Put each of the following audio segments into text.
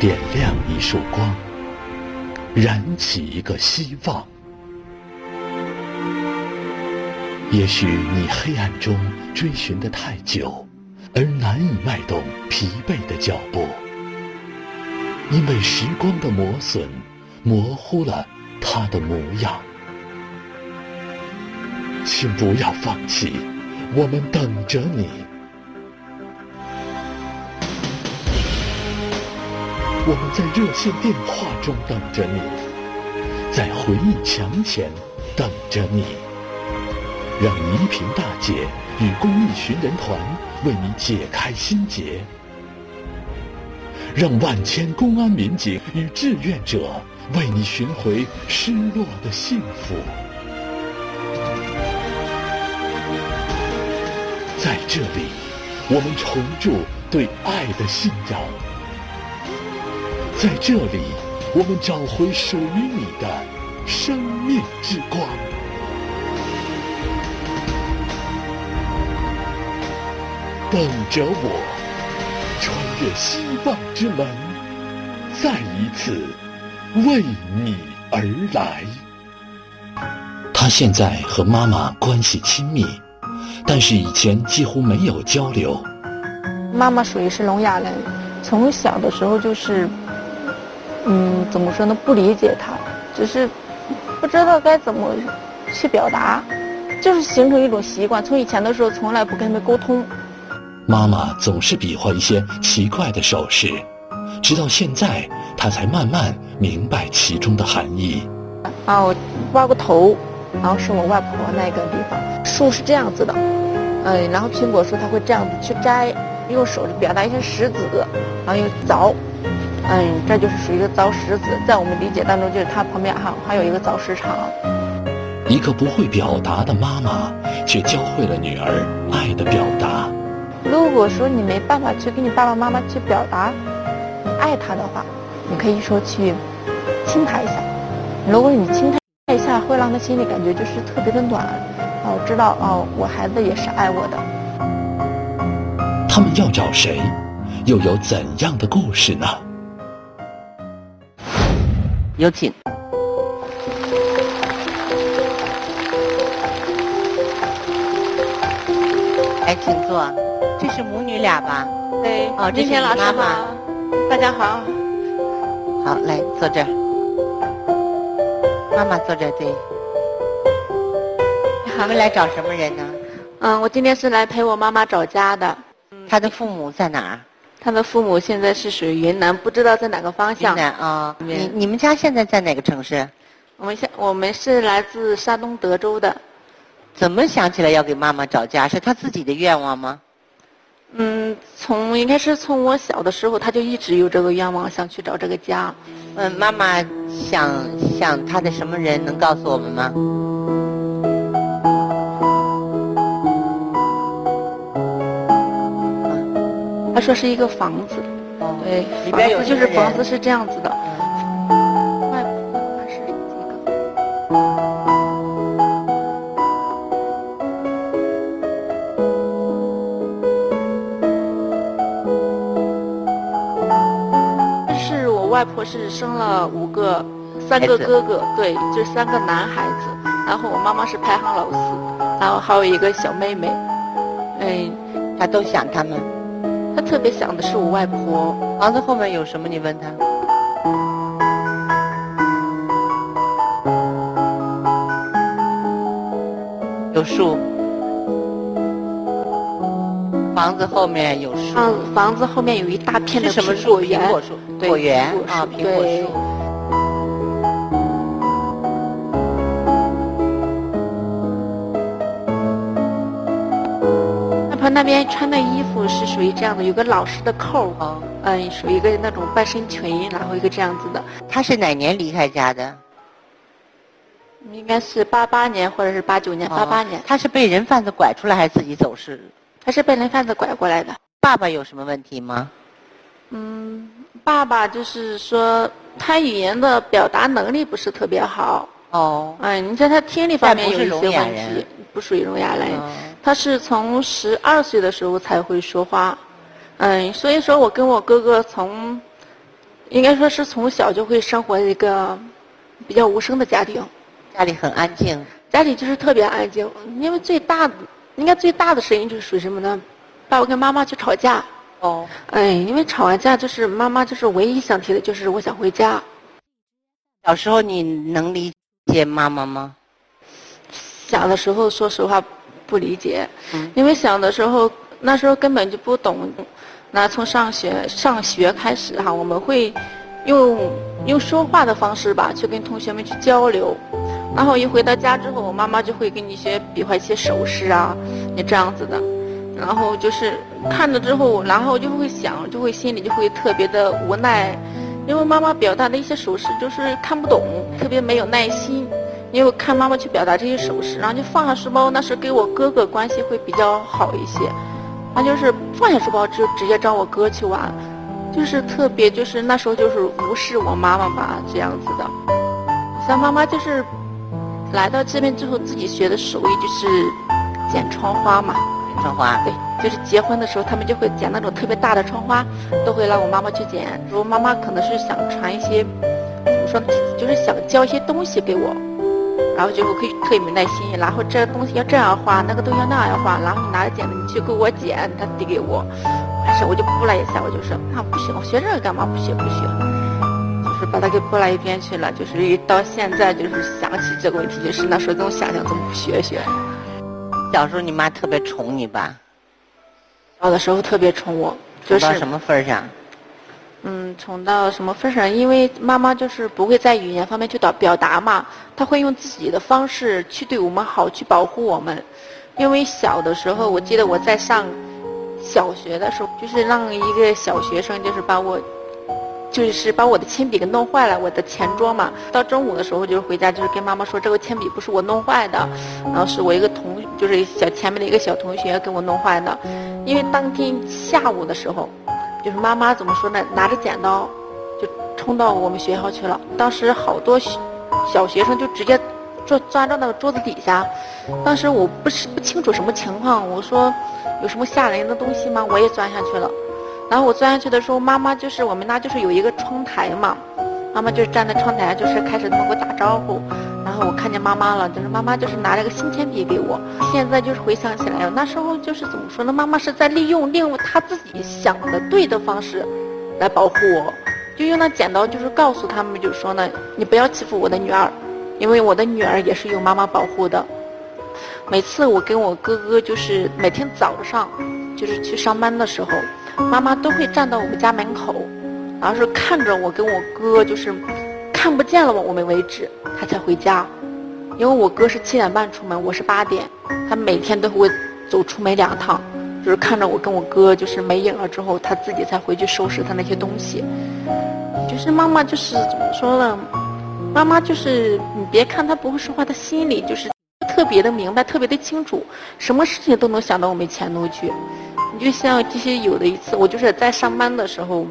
点亮一束光，燃起一个希望。也许你黑暗中追寻的太久，而难以迈动疲惫的脚步，因为时光的磨损，模糊了它的模样。请不要放弃，我们等着你。我们在热线电话中等着你，在回忆墙前等着你。让倪萍大姐与公益寻人团为你解开心结，让万千公安民警与志愿者为你寻回失落的幸福。在这里，我们重铸对爱的信仰；在这里，我们找回属于你的生命之光。等着我，穿越希望之门，再一次为你而来。他现在和妈妈关系亲密，但是以前几乎没有交流。妈妈属于是聋哑人，从小的时候就是，嗯，怎么说呢？不理解他，只是不知道该怎么去表达，就是形成一种习惯。从以前的时候，从来不跟他们沟通。妈妈总是比划一些奇怪的手势，直到现在，她才慢慢明白其中的含义。啊，我挖过头，然后是我外婆那个地方。树是这样子的，嗯，然后苹果树它会这样子去摘，用手表达一些石子，然后又凿，嗯，这就是属于一个凿石子。在我们理解当中，就是它旁边还还有一个凿石场。一个不会表达的妈妈，却教会了女儿爱的表达。如果说你没办法去跟你爸爸妈妈去表达爱他的话，你可以说去亲他一下。如果你亲他一下，会让他心里感觉就是特别的暖，哦，知道哦，我孩子也是爱我的。他们要找谁？又有怎样的故事呢？有请。来，请坐。这是母女俩吧？对。哦，这是你妈妈。大家好。好，来坐这儿。妈妈坐这儿，对。你们来找什么人呢？嗯，我今天是来陪我妈妈找家的。她的父母在哪儿？她的父母现在是属于云南，不知道在哪个方向。云南啊。你你们家现在在哪个城市？我们现我们是来自山东德州的。怎么想起来要给妈妈找家？是他自己的愿望吗？嗯，从应该是从我小的时候，他就一直有这个愿望，想去找这个家。嗯，妈妈想想他的什么人，能告诉我们吗？他说是一个房子，对，里边有就是房子是这样子的。外婆是生了五个，三个哥哥，对，就三个男孩子。然后我妈妈是排行老四，然后还有一个小妹妹。嗯，她都想他们。她特别想的是我外婆。房子后面有什么？你问他。有树。房子后面有树。嗯，房子后面有一大片的什么树？苹果树。果园啊，苹果树。外婆那边穿的衣服是属于这样的，有个老式的扣儿，嗯，属于一个那种半身裙，然后一个这样子的。他是哪年离开家的？应该是八八年或者是八九年，八八年。他是被人贩子拐出来还是自己走失？他是被人贩子拐过来的。爸爸有什么问题吗？嗯。爸爸就是说，他语言的表达能力不是特别好。哦。嗯，你在他听力方面有一些问题，不属于聋哑人。他是从十二岁的时候才会说话。嗯，所以说我跟我哥哥从应该说是从小就会生活在一个比较无声的家庭，家里很安静，家里就是特别安静。因为最大的，应该最大的声音就是属于什么呢？爸爸跟妈妈去吵架。哦，哎，因为吵完架就是妈妈就是唯一想提的就是我想回家。小时候你能理解妈妈吗？小的时候说实话不理解，嗯因为小的时候那时候根本就不懂。那从上学上学开始哈，我们会用用说话的方式吧，去跟同学们去交流。然后一回到家之后，我妈妈就会给你学比划一些手势啊，你这样子的。然后就是看着之后，然后就会想，就会心里就会特别的无奈，因为妈妈表达的一些手势就是看不懂，特别没有耐心。因为我看妈妈去表达这些手势，然后就放下书包，那是跟我哥哥关系会比较好一些。他就是放下书包就直接找我哥去玩，就是特别就是那时候就是无视我妈妈吧这样子的。像妈妈就是来到这边之后自己学的手艺就是剪窗花嘛，窗花，对，就是结婚的时候他们就会剪那种特别大的窗花，都会让我妈妈去剪。如果妈妈可能是想传一些怎么说呢，就是想教一些东西给我。然后就会可以特别没耐心，然后这个东西要这样画，那个东西要那样画，然后你拿着剪子，你去给我剪，他递给我，完事我就拨了一下，我就说啊不行，我学这个干嘛？不学不学，就是把它给拨到一边去了。就是一到现在就是想起这个问题，就是那时候总想想怎么不学学。小时候你妈特别宠你吧？小的时候特别宠我，就是到什么份上？嗯，宠到什么份上？因为妈妈就是不会在语言方面去表表达嘛，她会用自己的方式去对我们好，去保护我们。因为小的时候，我记得我在上小学的时候，就是让一个小学生就是把我，就是把我的铅笔给弄坏了，我的前桌嘛。到中午的时候就是回家，就是跟妈妈说这个铅笔不是我弄坏的，然后是我一个同，就是小前面的一个小同学给我弄坏的。因为当天下午的时候。就是妈妈怎么说呢？拿着剪刀就冲到我们学校去了。当时好多小学生就直接钻钻到那个桌子底下。当时我不是不清楚什么情况，我说有什么吓人的东西吗？我也钻下去了。然后我钻下去的时候，妈妈就是我们那就是有一个窗台嘛，妈妈就站在窗台，就是开始跟我打招呼。我看见妈妈了，就是妈妈就是拿了个新铅笔给我。现在就是回想起来，那时候就是怎么说呢？妈妈是在利用利用她自己想的对的方式，来保护我，就用那剪刀，就是告诉他们，就是说呢，你不要欺负我的女儿，因为我的女儿也是有妈妈保护的。每次我跟我哥哥就是每天早上，就是去上班的时候，妈妈都会站到我们家门口，然后是看着我跟我哥就是。看不见了我们为止，他才回家。因为我哥是七点半出门，我是八点，他每天都会走出门两趟，就是看着我跟我哥就是没影了之后，他自己才回去收拾他那些东西。就是妈妈就是怎么说呢？妈妈就是你别看她不会说话，她心里就是特别的明白，特别的清楚，什么事情都能想到我们前头去。你就像这些有的一次，我就是在上班的时候。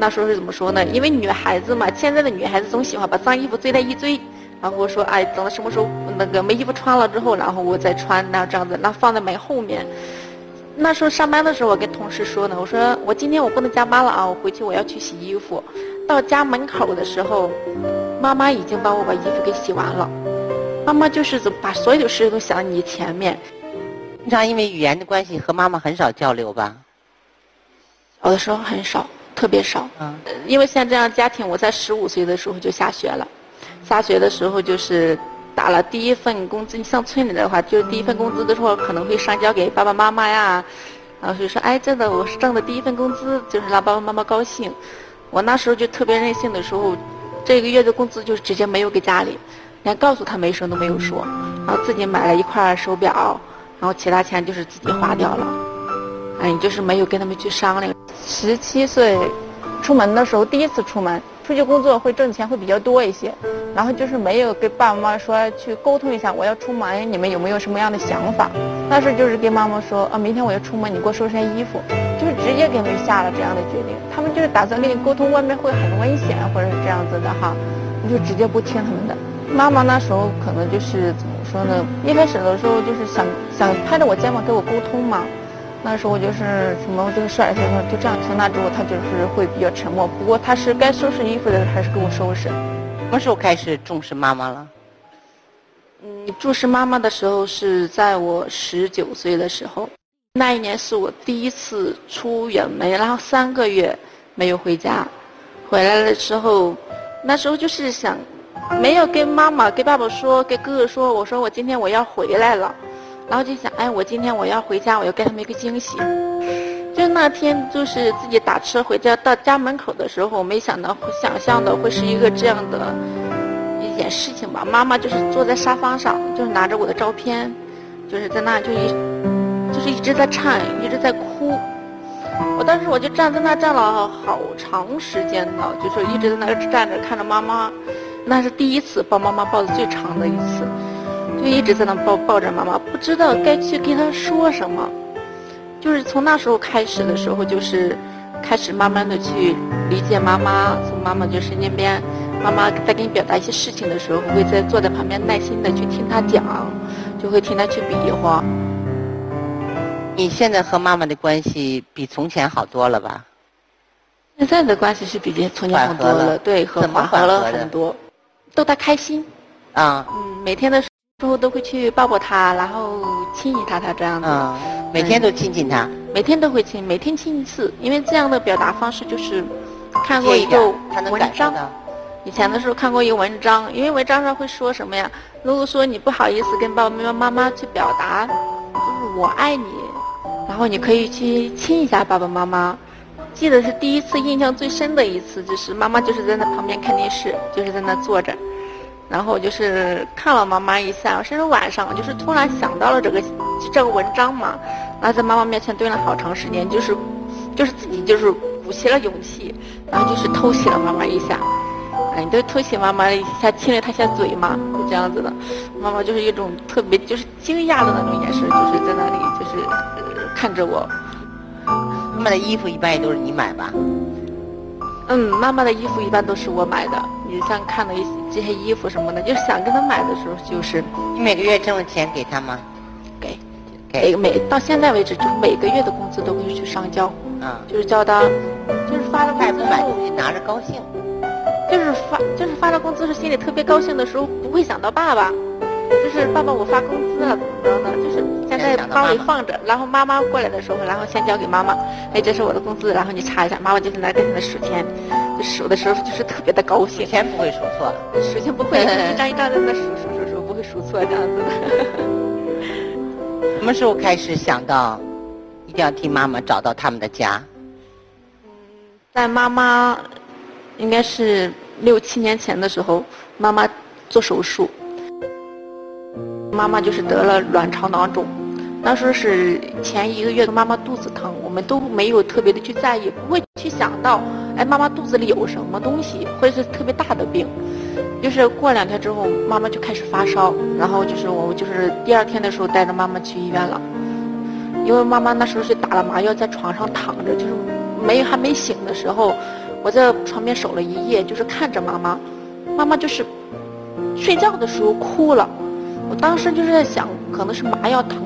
那时候是怎么说呢？因为女孩子嘛，现在的女孩子总喜欢把脏衣服堆在一堆，然后说哎，等到什么时候那个没衣服穿了之后，然后我再穿，那这样子，那放在门后面。那时候上班的时候，我跟同事说呢，我说我今天我不能加班了啊，我回去我要去洗衣服。到家门口的时候，妈妈已经帮我把衣服给洗完了。妈妈就是把所有的事都想在你前面。平常因为语言的关系和妈妈很少交流吧？有的时候很少。特别少，嗯，因为像这样家庭，我在十五岁的时候就下学了，下学的时候就是打了第一份工资。你像村里的话，就是第一份工资的时候可能会上交给爸爸妈妈呀，然后就说哎，真的我是挣的第一份工资，就是让爸爸妈妈高兴。我那时候就特别任性的时候，这个月的工资就直接没有给家里，连告诉他们一声都没有说，然后自己买了一块手表，然后其他钱就是自己花掉了，哎，就是没有跟他们去商量。十七岁出门的时候，第一次出门出去工作会挣钱会比较多一些，然后就是没有跟爸爸妈妈说去沟通一下我要出门，你们有没有什么样的想法？那时候就是跟妈妈说啊，明天我要出门，你给我收拾衣服，就是直接给他们下了这样的决定。他们就是打算跟你沟通，外面会很危险或者是这样子的哈，你就直接不听他们的。妈妈那时候可能就是怎么说呢？一开始的时候就是想想拍着我肩膀跟我沟通嘛。那时候我就是什么就是甩什么就这样。从那之后他就是会比较沉默，不过他是该收拾衣服的还是给我收拾。什么时候开始重视妈妈了？嗯，重视妈妈的时候是在我十九岁的时候，那一年是我第一次出远门，然后三个月没有回家，回来的时候，那时候就是想，没有跟妈妈、跟爸爸说、跟哥哥说，我说我今天我要回来了，然后就想，哎，我今天我要回家，我要给他们一个惊喜。就那天就是自己打车回家，到家门口的时候，我没想到想象的会是一个这样的。一件事情吧，妈妈就是坐在沙发上，就是拿着我的照片，就是在那就一，就是一直在颤，一直在哭。我当时我就站在那站了好长时间呢，就是一直在那站着看着妈妈，那是第一次抱妈妈抱的最长的一次，就一直在那抱抱着妈妈，不知道该去跟她说什么。就是从那时候开始的时候，就是开始慢慢的去理解妈妈，从妈妈就身边。妈妈在给你表达一些事情的时候，会在坐在旁边耐心的去听她讲，就会听她去比划。你现在和妈妈的关系比从前好多了吧？现在的关系是比从前好多了，对，和缓和了很多，逗她开心。啊。嗯，每天的时候都会去抱抱他，然后亲一下他这样子。啊。每天都亲亲他。每天都会亲，每天亲一次，因为这样的表达方式就是看过一个文章。以前的时候看过一个文章，因为文章上会说什么呀？如果说你不好意思跟爸爸妈妈、妈妈去表达，就是我爱你，然后你可以去亲一下爸爸妈妈。记得是第一次印象最深的一次，就是妈妈就是在那旁边看电视，就是在那坐着，然后就是看了妈妈一下，甚至晚上就是突然想到了这个这个文章嘛，然后在妈妈面前蹲了好长时间，就是就是自己就是鼓起了勇气，然后就是偷袭了妈妈一下。哎，你都偷袭妈妈一下，亲了她一下嘴嘛，就这样子的。妈妈就是一种特别就是惊讶的那种眼神，就是在那里就是看着我。妈妈的衣服一般也都是你买吧？嗯，妈妈的衣服一般都是我买的。你像看的一些这些衣服什么的，就是想跟他买的时候，就是你每个月挣了钱给他吗？给，给每到现在为止，就是每个月的工资都会去上交。嗯，就是叫他，就是发了工资买东西拿着高兴。就是发，就是发了工资是心里特别高兴的时候，不会想到爸爸，就是爸爸我发工资了怎么着呢？就是先在包里放着，然后妈妈过来的时候，然后先交给妈妈，哎，这是我的工资，然后你查一下，妈妈就在那跟在那数钱，就数的时候就是特别的高兴。钱不会数错，数钱不会，一张一张在那数数数数，不会数错这样子的。什么时候开始想到一定要替妈妈找到他们的家？嗯，在妈妈。应该是六七年前的时候，妈妈做手术，妈妈就是得了卵巢囊肿，那时候是前一个月的妈妈肚子疼，我们都没有特别的去在意，不会去想到，哎，妈妈肚子里有什么东西，或者是特别大的病，就是过两天之后，妈妈就开始发烧，然后就是我就是第二天的时候带着妈妈去医院了，因为妈妈那时候是打了麻药，在床上躺着，就是没还没醒的时候。我在床边守了一夜，就是看着妈妈，妈妈就是睡觉的时候哭了。我当时就是在想，可能是麻药疼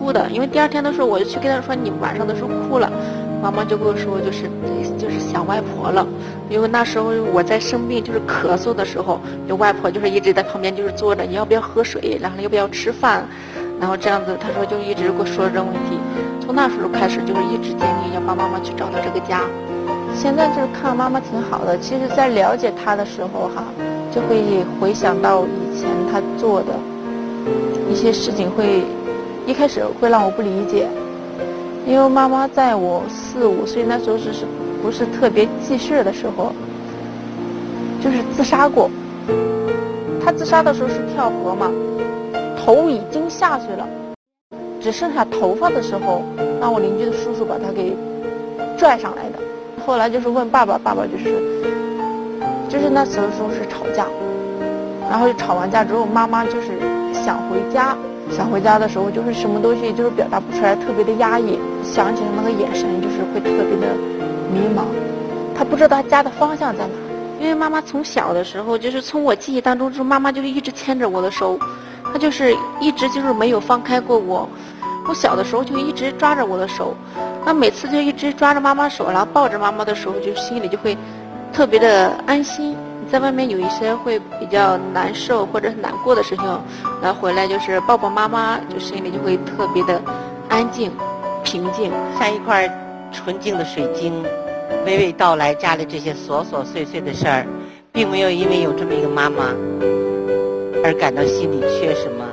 哭的。因为第二天的时候，我就去跟她说，你晚上的时候哭了，妈妈就跟我说，就是就是想外婆了。因为那时候我在生病，就是咳嗽的时候，就外婆就是一直在旁边就是坐着，你要不要喝水，然后要不要吃饭，然后这样子，她说就一直跟我说这个问题。从那时候开始，就是一直坚定要帮妈妈去找到这个家。现在就是看妈妈挺好的，其实，在了解她的时候哈，就会回想到以前她做的一些事情，会一开始会让我不理解，因为妈妈在我四五岁那时候是是不是特别记事的时候，就是自杀过。她自杀的时候是跳河嘛，头已经下去了，只剩下头发的时候，让我邻居的叔叔把她给拽上来的。后来就是问爸爸，爸爸就是，就是那时候是吵架，然后就吵完架之后，妈妈就是想回家，想回家的时候就是什么东西就是表达不出来，特别的压抑，想起来那个眼神就是会特别的迷茫，他不知道他家的方向在哪，因为妈妈从小的时候就是从我记忆当中，就是妈妈就是一直牵着我的手，她就是一直就是没有放开过我。我小的时候就一直抓着我的手，那每次就一直抓着妈妈手，然后抱着妈妈的时候，就心里就会特别的安心。在外面有一些会比较难受或者是难过的事情，然后回来就是抱抱妈妈，就心里就会特别的安静、平静，像一块纯净的水晶，娓娓道来家里这些琐琐碎碎的事儿，并没有因为有这么一个妈妈而感到心里缺什么，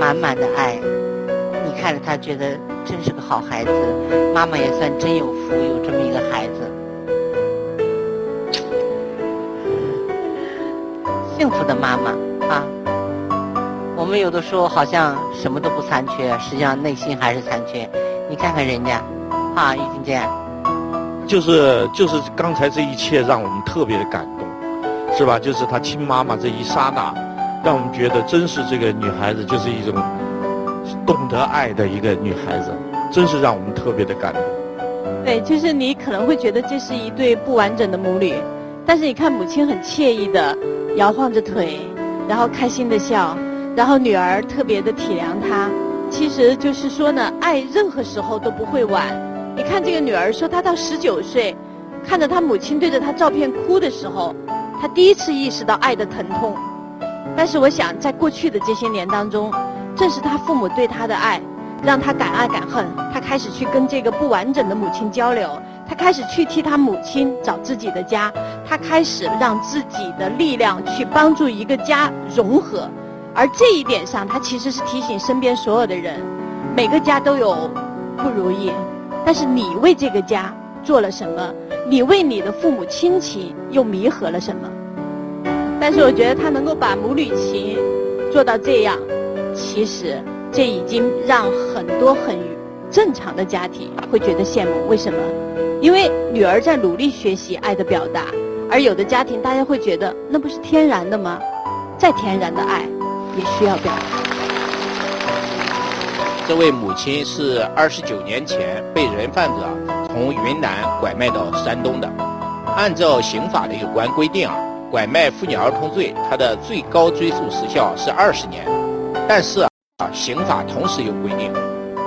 满满的爱。你看着他，觉得真是个好孩子，妈妈也算真有福，有这么一个孩子。幸福的妈妈啊！我们有的时候好像什么都不残缺，实际上内心还是残缺。你看看人家，啊，于金健，就是就是刚才这一切让我们特别的感动，是吧？就是她亲妈妈这一刹那，让我们觉得真是这个女孩子就是一种懂得爱的一个女孩子，真是让我们特别的感动。对，就是你可能会觉得这是一对不完整的母女，但是你看母亲很惬意的。摇晃着腿，然后开心的笑，然后女儿特别的体谅她。其实就是说呢，爱任何时候都不会晚。你看这个女儿说，她到十九岁，看着她母亲对着她照片哭的时候，她第一次意识到爱的疼痛。但是我想，在过去的这些年当中，正是她父母对她的爱，让她敢爱敢恨。她开始去跟这个不完整的母亲交流。他开始去替他母亲找自己的家，他开始让自己的力量去帮助一个家融合，而这一点上，他其实是提醒身边所有的人，每个家都有不如意，但是你为这个家做了什么？你为你的父母亲情又弥合了什么？但是我觉得他能够把母女情做到这样，其实这已经让很多很正常的家庭会觉得羡慕。为什么？因为女儿在努力学习爱的表达，而有的家庭大家会觉得那不是天然的吗？再天然的爱也需要表达。这位母亲是二十九年前被人贩子从云南拐卖到山东的。按照刑法的有关规定啊，拐卖妇女儿童罪，它的最高追诉时效是二十年。但是啊，刑法同时有规定，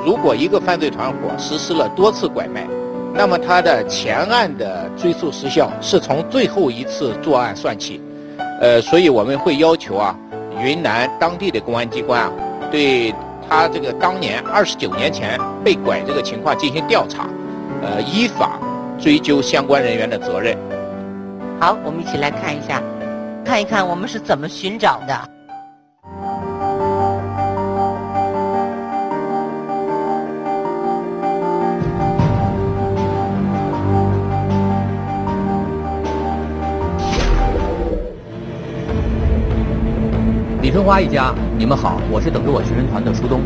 如果一个犯罪团伙实施了多次拐卖，那么他的前案的追诉时效是从最后一次作案算起，呃，所以我们会要求啊，云南当地的公安机关啊，对他这个当年二十九年前被拐这个情况进行调查，呃，依法追究相关人员的责任。好，我们一起来看一下，看一看我们是怎么寻找的。春花一家，你们好，我是等着我寻人团的舒东。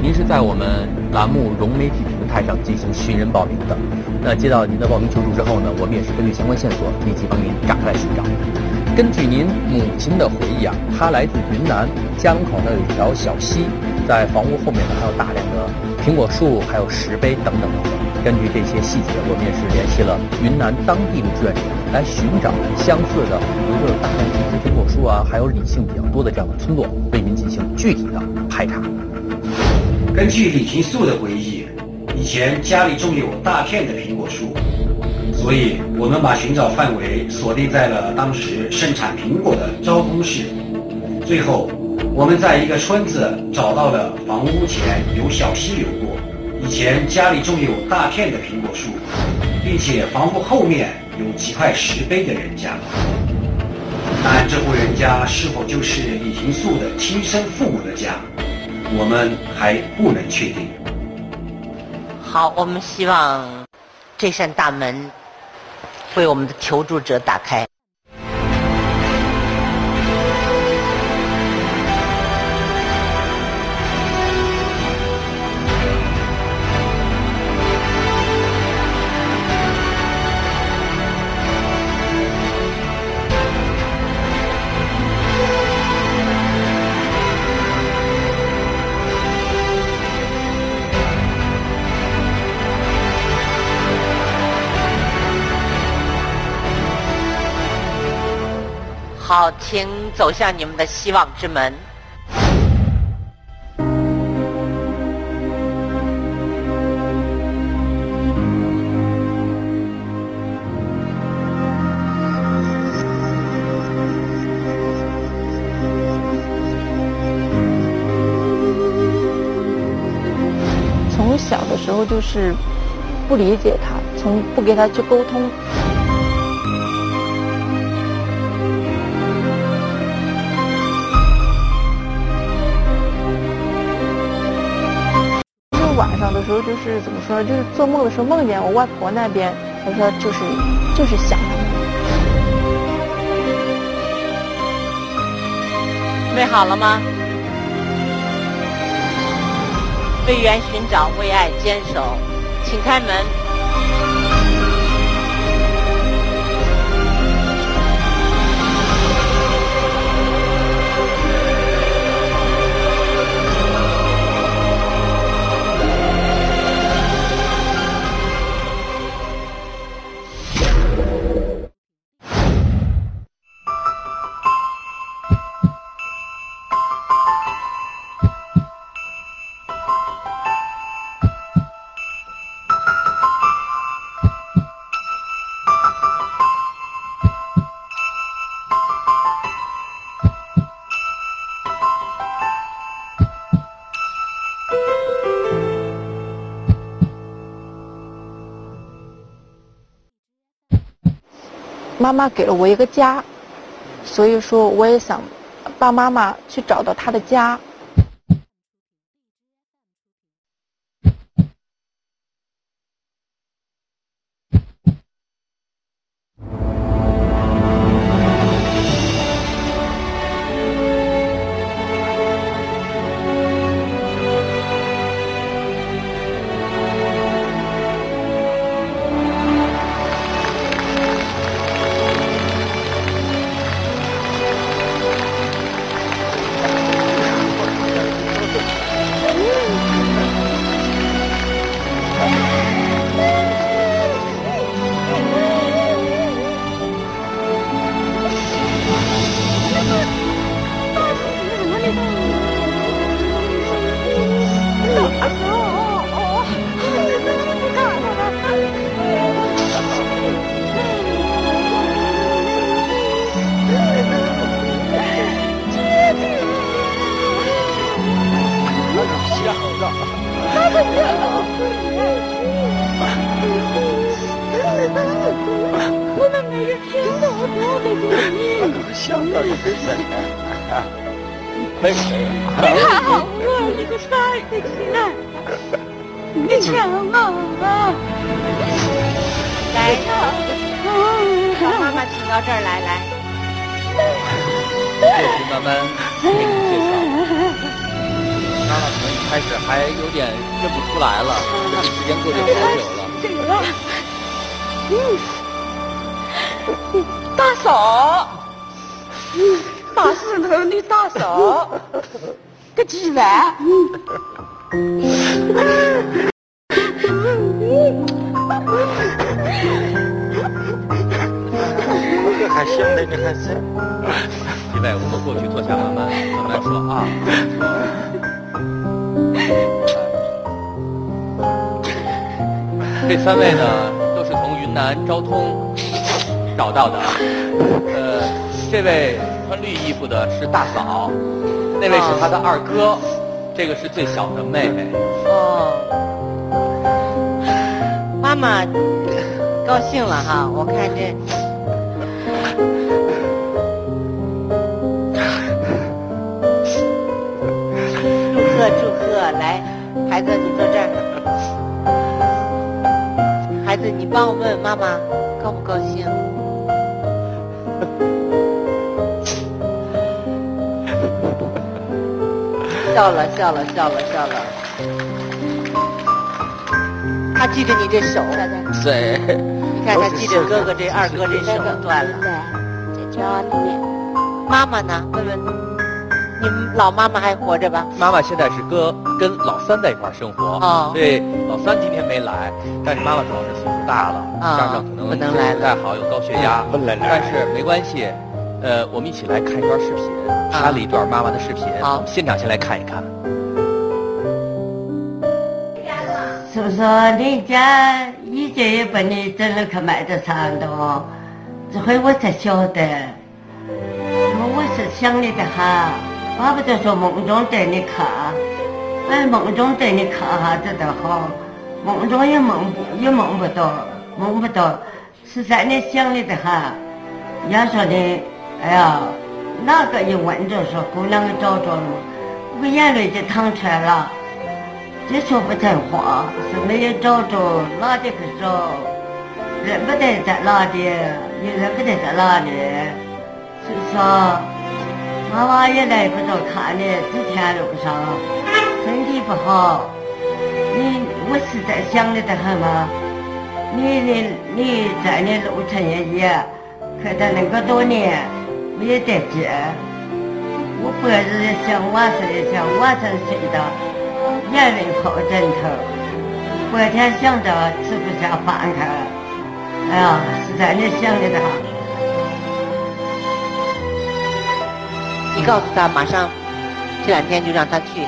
您是在我们栏目融媒体平台上进行寻人报名的。那接到您的报名求助之后呢，我们也是根据相关线索，立即帮您展开来寻找。根据您母亲的回忆啊，她来自云南，家门口呢有一条小溪，在房屋后面呢还有大量的苹果树，还有石碑等等等等。根据这些细节，我们也是联系了云南当地的志愿者。来寻找相似的，比如说有大量种植苹果树啊，还有李姓比较多的这样的村落，为您进行具体的排查。根据李平素的回忆，以前家里种有大片的苹果树，所以我们把寻找范围锁定在了当时盛产苹果的昭通市。最后，我们在一个村子找到了房屋前有小溪流过，以前家里种有大片的苹果树，并且房屋后面。有几块石碑的人家，但这户人家是否就是李廷素的亲生父母的家，我们还不能确定。好，我们希望这扇大门为我们的求助者打开。请走向你们的希望之门。从小的时候就是不理解他从不跟他去沟通。小的时候，就是怎么说呢？就是做梦的时候梦见我外婆那边，她说就是就是想他们。准备好了吗？为缘寻找，为爱坚守，请开门。妈妈给了我一个家，所以说我也想帮妈妈去找到她的家。来，时间过去多久了？大嫂，大石头的大嫂，个几万？还行嘞，你还是。几位，我们过去坐下，慢慢慢慢说啊。这三位呢，都是从云南昭通找到的。呃，这位穿绿衣服的是大嫂，那位是他的二哥，这个是最小的妹妹。哦，妈妈高兴了哈，我看这。祝贺祝贺，来，孩子你坐这儿。你帮我问问妈妈高不高兴？笑了笑了笑了笑了。他记着你这手，对，你看他记着哥哥这二哥这手断了。在家里面。妈妈呢？问问你们老妈妈还活着吧？妈妈现在是跟跟老三在一块儿生活，哦。对老三今天没来，但是妈妈主要是岁数大了，啊加上可能不能来了。不太好，有高血压，不能来但是没关系，呃，我们一起来看一段视频，拍了一段妈妈的视频，好。我们现场先来看一看。是不是？你家以前也把你整了去卖的长的哦，这回我才晓得，我是想你的哈，巴不得说梦中带你看，哎，梦中带你看哈子的好，梦中也梦也梦不到，梦不到，十三年想你的很。要说的，哎呀，哪个一问着说姑娘给找着了？我眼泪就淌出来了，就说不成话，是没有找着，哪里去找？认不得在哪里，也认不得在哪里。所以说，妈妈也来不着看你，几天路上身体不好，你我实在想你的很嘛。你你你在你路程也也。看他那么多年没得劲，我白日也想，晚上也想，晚上睡到眼泪泡枕头，白天想着吃不下饭去，哎呀，实在你想的他。你告诉他，马上这两天就让他去。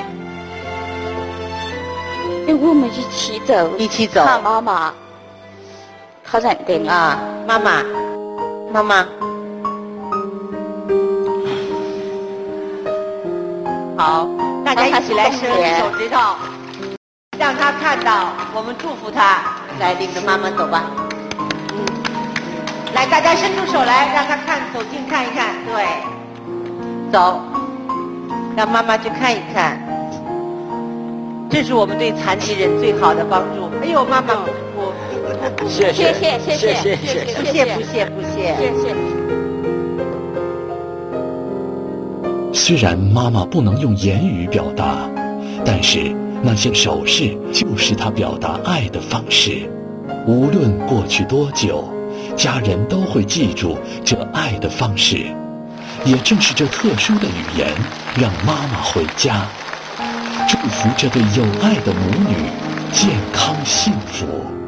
哎，我们一起走，一起走。看妈妈，好认得啊，妈妈。妈妈，好，大家一起来伸手指头，让他看到，我们祝福他，来领着妈妈走吧。嗯，来，大家伸出手来，让他看，走近看一看，对，走，让妈妈去看一看，这是我们对残疾人最好的帮助。哎呦，妈妈。谢谢谢谢谢谢谢谢不谢不谢不谢谢谢。虽然妈妈不能用言语表达，但是那些手势就是她表达爱的方式。无论过去多久，家人都会记住这爱的方式。也正是这特殊的语言，让妈妈回家，祝福这对有爱的母女健康幸福。